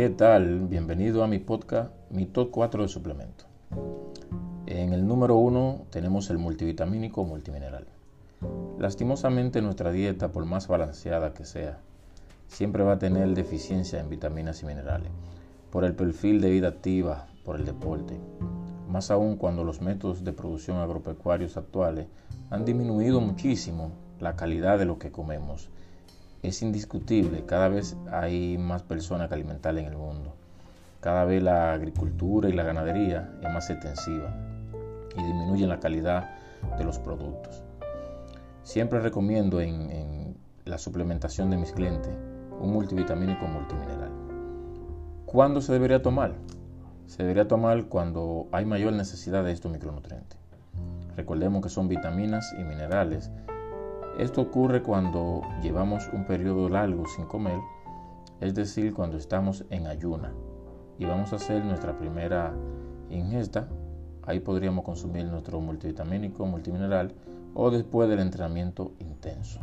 ¿Qué tal? Bienvenido a mi podcast, mi top 4 de suplemento. En el número 1 tenemos el multivitamínico multimineral. Lastimosamente nuestra dieta, por más balanceada que sea, siempre va a tener deficiencia en vitaminas y minerales, por el perfil de vida activa, por el deporte, más aún cuando los métodos de producción agropecuarios actuales han disminuido muchísimo la calidad de lo que comemos es indiscutible, cada vez hay más personas que alimentar en el mundo. Cada vez la agricultura y la ganadería es más extensiva y disminuye la calidad de los productos. Siempre recomiendo en, en la suplementación de mis clientes un multivitamínico multimineral. ¿Cuándo se debería tomar? Se debería tomar cuando hay mayor necesidad de estos micronutrientes. Recordemos que son vitaminas y minerales esto ocurre cuando llevamos un periodo largo sin comer, es decir, cuando estamos en ayuna y vamos a hacer nuestra primera ingesta. Ahí podríamos consumir nuestro multivitamínico, multimineral o después del entrenamiento intenso.